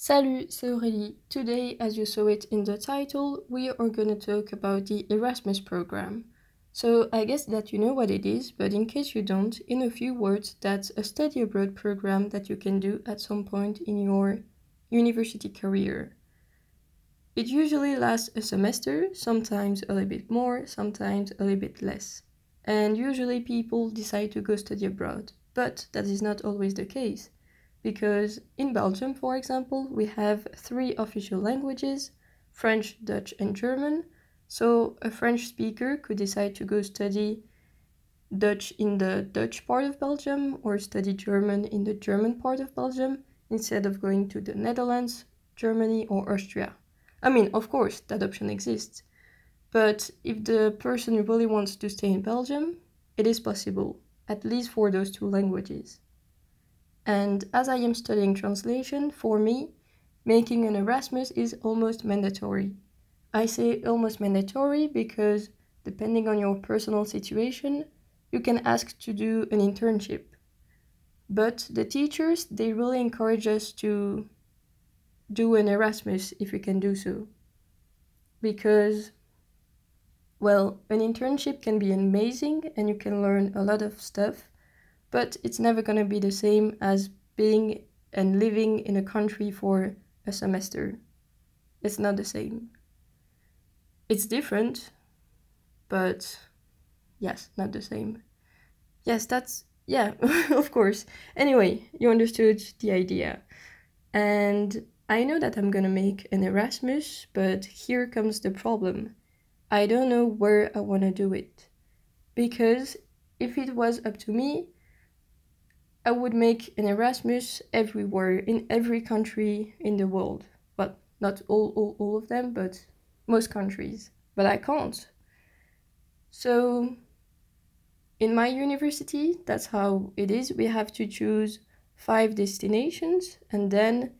Salut, c'est Aurélie. Today, as you saw it in the title, we are going to talk about the Erasmus program. So, I guess that you know what it is, but in case you don't, in a few words, that's a study abroad program that you can do at some point in your university career. It usually lasts a semester, sometimes a little bit more, sometimes a little bit less. And usually people decide to go study abroad, but that is not always the case because in Belgium, for example, we have three official languages French, Dutch, and German. So a French speaker could decide to go study Dutch in the Dutch part of Belgium or study German in the German part of Belgium instead of going to the Netherlands, Germany, or Austria. I mean, of course, that option exists. But if the person really wants to stay in Belgium, it is possible, at least for those two languages. And as I am studying translation, for me, making an Erasmus is almost mandatory. I say almost mandatory because depending on your personal situation, you can ask to do an internship. But the teachers, they really encourage us to do an Erasmus if we can do so. Because, well, an internship can be amazing and you can learn a lot of stuff but it's never going to be the same as being and living in a country for a semester. It's not the same. It's different, but yes, not the same. Yes, that's, yeah, of course. Anyway, you understood the idea. And I know that I'm gonna make an Erasmus, but here comes the problem. I don't know where I wanna do it. Because if it was up to me, I would make an Erasmus everywhere in every country in the world. Well, not all, all, all of them, but most countries. But I can't. So, in my university, that's how it is. We have to choose five destinations, and then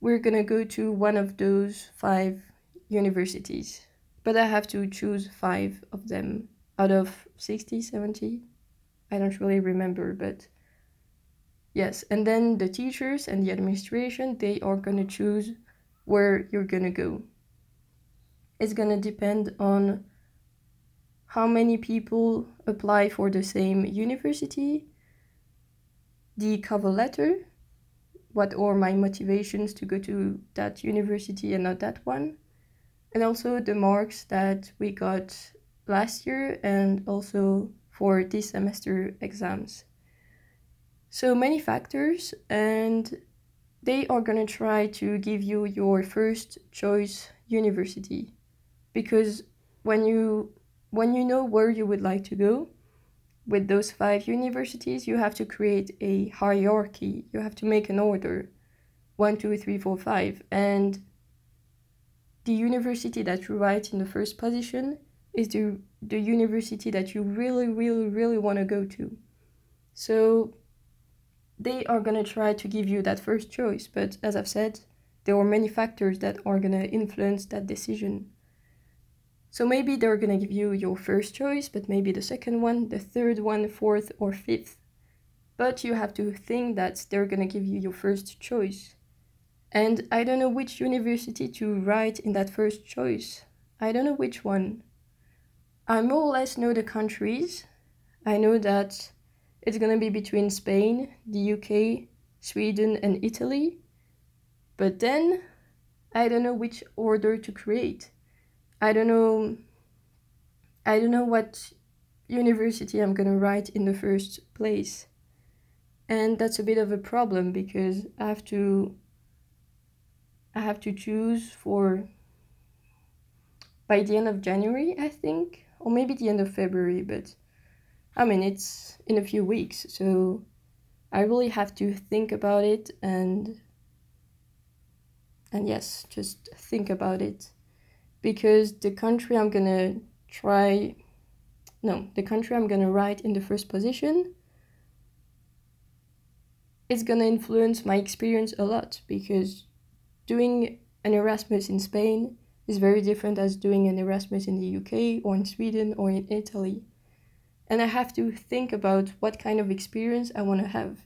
we're gonna go to one of those five universities. But I have to choose five of them out of 60, 70. I don't really remember, but Yes, and then the teachers and the administration, they are going to choose where you're going to go. It's going to depend on how many people apply for the same university, the cover letter, what are my motivations to go to that university and not that one, and also the marks that we got last year and also for this semester exams. So many factors, and they are going to try to give you your first choice university. Because when you when you know where you would like to go with those five universities you have to create a hierarchy. You have to make an order. One two three four five. And the university that you write in the first position is the the university that you really really really want to go to. So they are going to try to give you that first choice. But as I've said, there are many factors that are going to influence that decision. So maybe they're going to give you your first choice, but maybe the second one, the third one, fourth, or fifth. But you have to think that they're going to give you your first choice. And I don't know which university to write in that first choice. I don't know which one. I more or less know the countries. I know that it's to be between Spain, the UK, Sweden, and Italy. But then I don't know which order to create. I don't know I don't know what university I'm to write in the first place. And that's a bit of a problem because I have to I have to choose for by the end of January, I think, or maybe the end of February, but I mean, it's in a few weeks, so I really have to think about it and and yes, just think about it. Because the country I'm gonna try no, the country I'm gonna write in the first position it's gonna influence my experience a lot because doing an Erasmus in Spain is very different as doing an Erasmus in the UK or in Sweden or in Italy and I have to think about what kind of experience I want to have.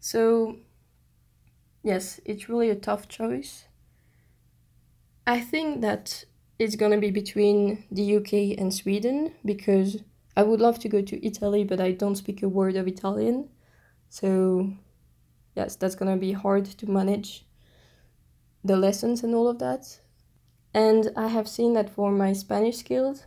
So yes, it's really a tough choice. I think that it's gonna be between the UK and Sweden because I would love to go to Italy, but I don't speak a word of Italian. So, yes, that's gonna be hard to manage the lessons and all of that. And I have seen that for my Spanish skills,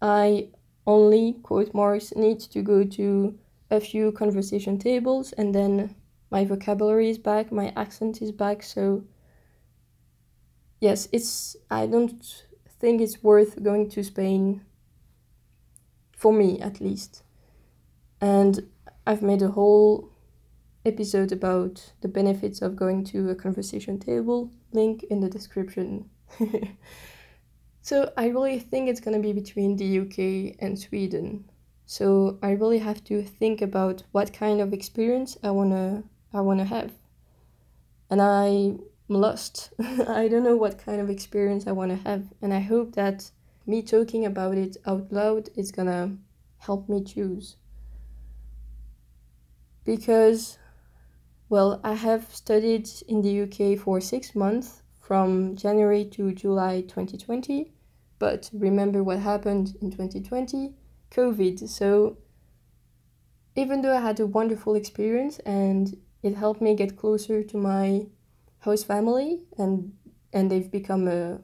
I only, quote marks, need to go to a few conversation tables and then my vocabulary is back, my accent is back. So, yes, it's, I don't think it's worth going to Spain, for me at least. And I've made a whole episode about the benefits of going to a conversation table, link in the description. so I really think it's gonna be between the UK and Sweden. So I really have to think about what kind of experience I wanna I wanna have. And I'm lost. I don't know what kind of experience I wanna have, and I hope that me talking about it out loud is gonna help me choose. Because well, I have studied in the UK for six months from January to July 2020, but remember what happened in 2020 COVID. So, even though I had a wonderful experience and it helped me get closer to my host family and and they've become a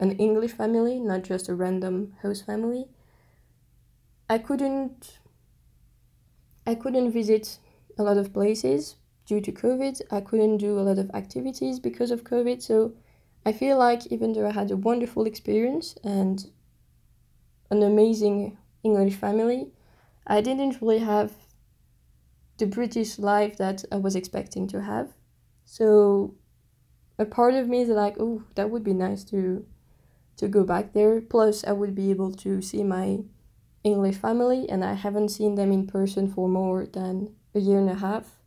an English family, not just a random host family. I couldn't I couldn't visit a lot of places due to COVID. I couldn't do a lot of activities because of COVID. So I feel like even though I had a wonderful experience and an amazing English family, I didn't really have the British life that I was expecting to have. So a part of me is like, oh, that would be nice to to go back there. Plus, I would be able to see my English family, and I haven't seen them in person for more than a year and a half.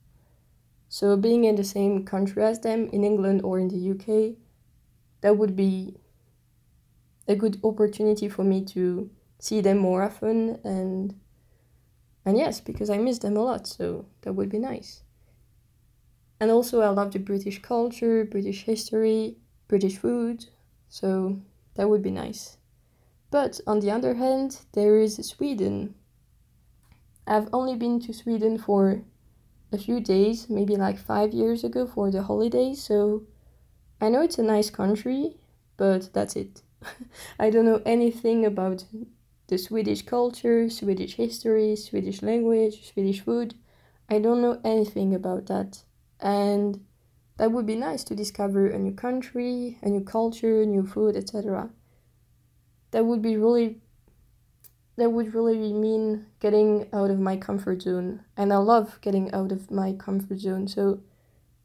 So being in the same country as them in England or in the UK, that would be a good opportunity for me to see them more often and and yes, because I miss them a lot, so that would be nice. And also I love the British culture, British history, British food, so that would be nice. But on the other hand, there is Sweden. I've only been to Sweden for a few days, maybe like five years ago for the holidays. So I know it's a nice country, but that's it. I don't know anything about the Swedish culture, Swedish history, Swedish language, Swedish food. I don't know anything about that. And that would be nice to discover a new country, a new culture, new food, etc. That would be really that would really mean getting out of my comfort zone. And I love getting out of my comfort zone. So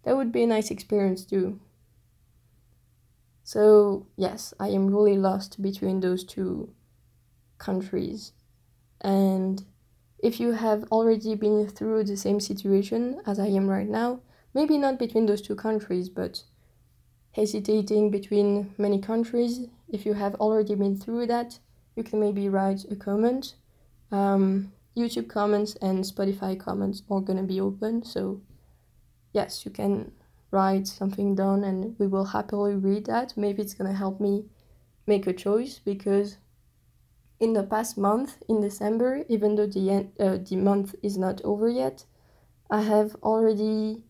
that would be a nice experience too. So, yes, I am really lost between those two countries. And if you have already been through the same situation as I am right now, maybe not between those two countries, but hesitating between many countries, if you have already been through that, you can maybe write a comment. Um, YouTube comments and Spotify comments are gonna be open, so yes, you can write something down and we will happily read that. Maybe it's gonna help me make a choice because in the past month, in December, even though the end, uh, the month is not over yet, I have already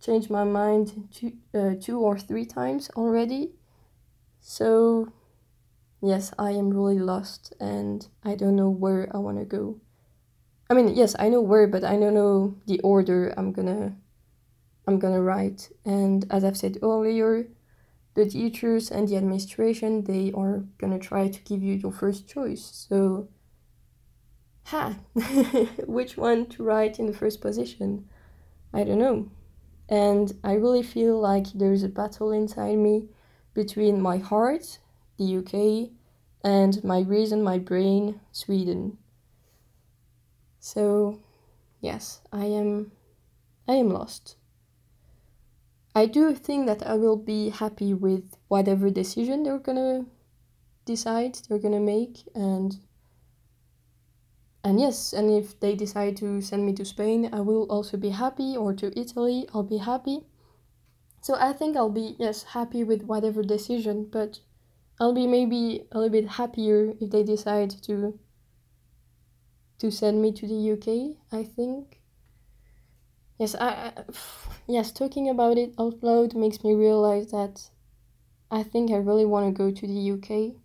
changed my mind two, uh, two or three times already. So yes, I am really lost and I don't know where I want to go. I mean, yes, I know where, but I don't know the order I'm gonna I'm gonna write. And as I've said earlier, the teachers and the administration they are gonna try to give you your first choice. So, ha, which one to write in the first position? I don't know. And I really feel like there's a battle inside me between my heart the UK, and my reason, my brain, Sweden. So, yes, I am I am lost. I do think that I will be happy with whatever decision they're gonna decide, they're gonna make, and and yes, and if they decide to send me to Spain, I will also be happy, or to Italy, I'll be happy. So I think I'll be, yes, happy with whatever decision, but I'll be maybe a little bit happier if they decide to to send me to the UK, I think. Yes, I, I yes, talking about it out loud makes me realize that I think I really want to go to the UK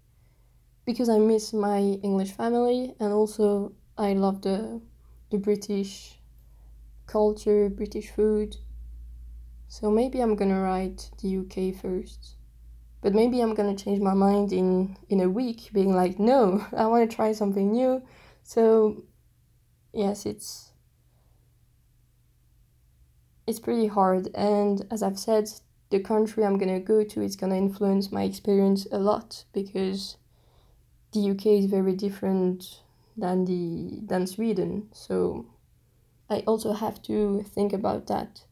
because I miss my English family and also I love the the British culture, British food. So maybe I'm gonna write the UK first. But maybe I'm gonna change my mind in in a week, being like, no, I want to try something new. So yes, it's it's pretty hard. And as I've said, the country I'm gonna go to is gonna influence my experience a lot because the UK is very different than the than Sweden. So I also have to think about that.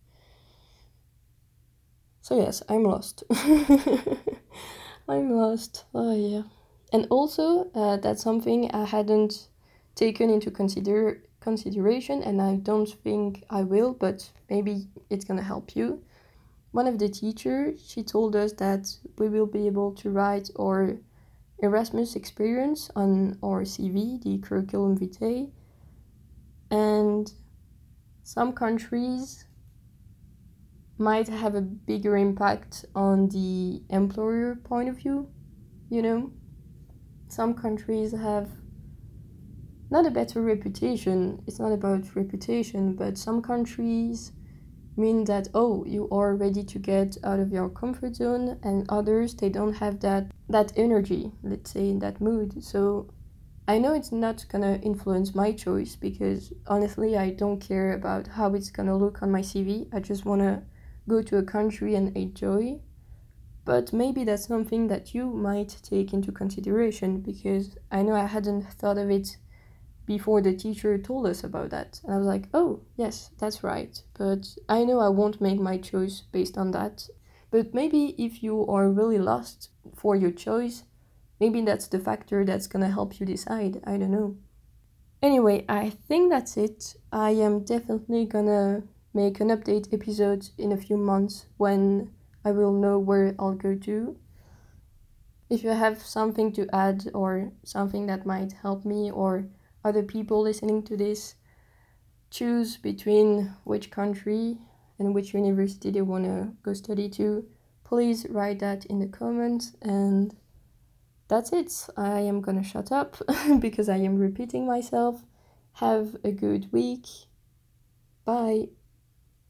So yes, I'm lost. I'm lost. Oh yeah. And also, uh, that's something I hadn't taken into consider consideration, and I don't think I will, but maybe it's gonna help you. One of the teachers, she told us that we will be able to write our Erasmus experience on our CV, the curriculum vitae, and some countries might have a bigger impact on the employer point of view, you know? Some countries have not a better reputation, it's not about reputation, but some countries mean that oh you are ready to get out of your comfort zone and others they don't have that that energy let's say in that mood so i know it's not gonna influence my choice because honestly i don't care about how it's gonna look on my cv i just want to go to a country and enjoy. But maybe that's something that you might take into consideration because I know I hadn't thought of it before the teacher told us about that. And I was like, oh, yes, that's right. But I know I won't make my choice based on that. But maybe if you are really lost for your choice, maybe that's the factor that's gonna help you decide. I don't know. Anyway, I think that's it. I am definitely gonna make an update episode in a few months when I will know where I'll go to. If you have something to add or something that might help me or other people listening to this choose between which country and which university they want to go study to, please write that in the comments and that's it. I am gonna shut up because I am repeating myself. Have a good week. Bye.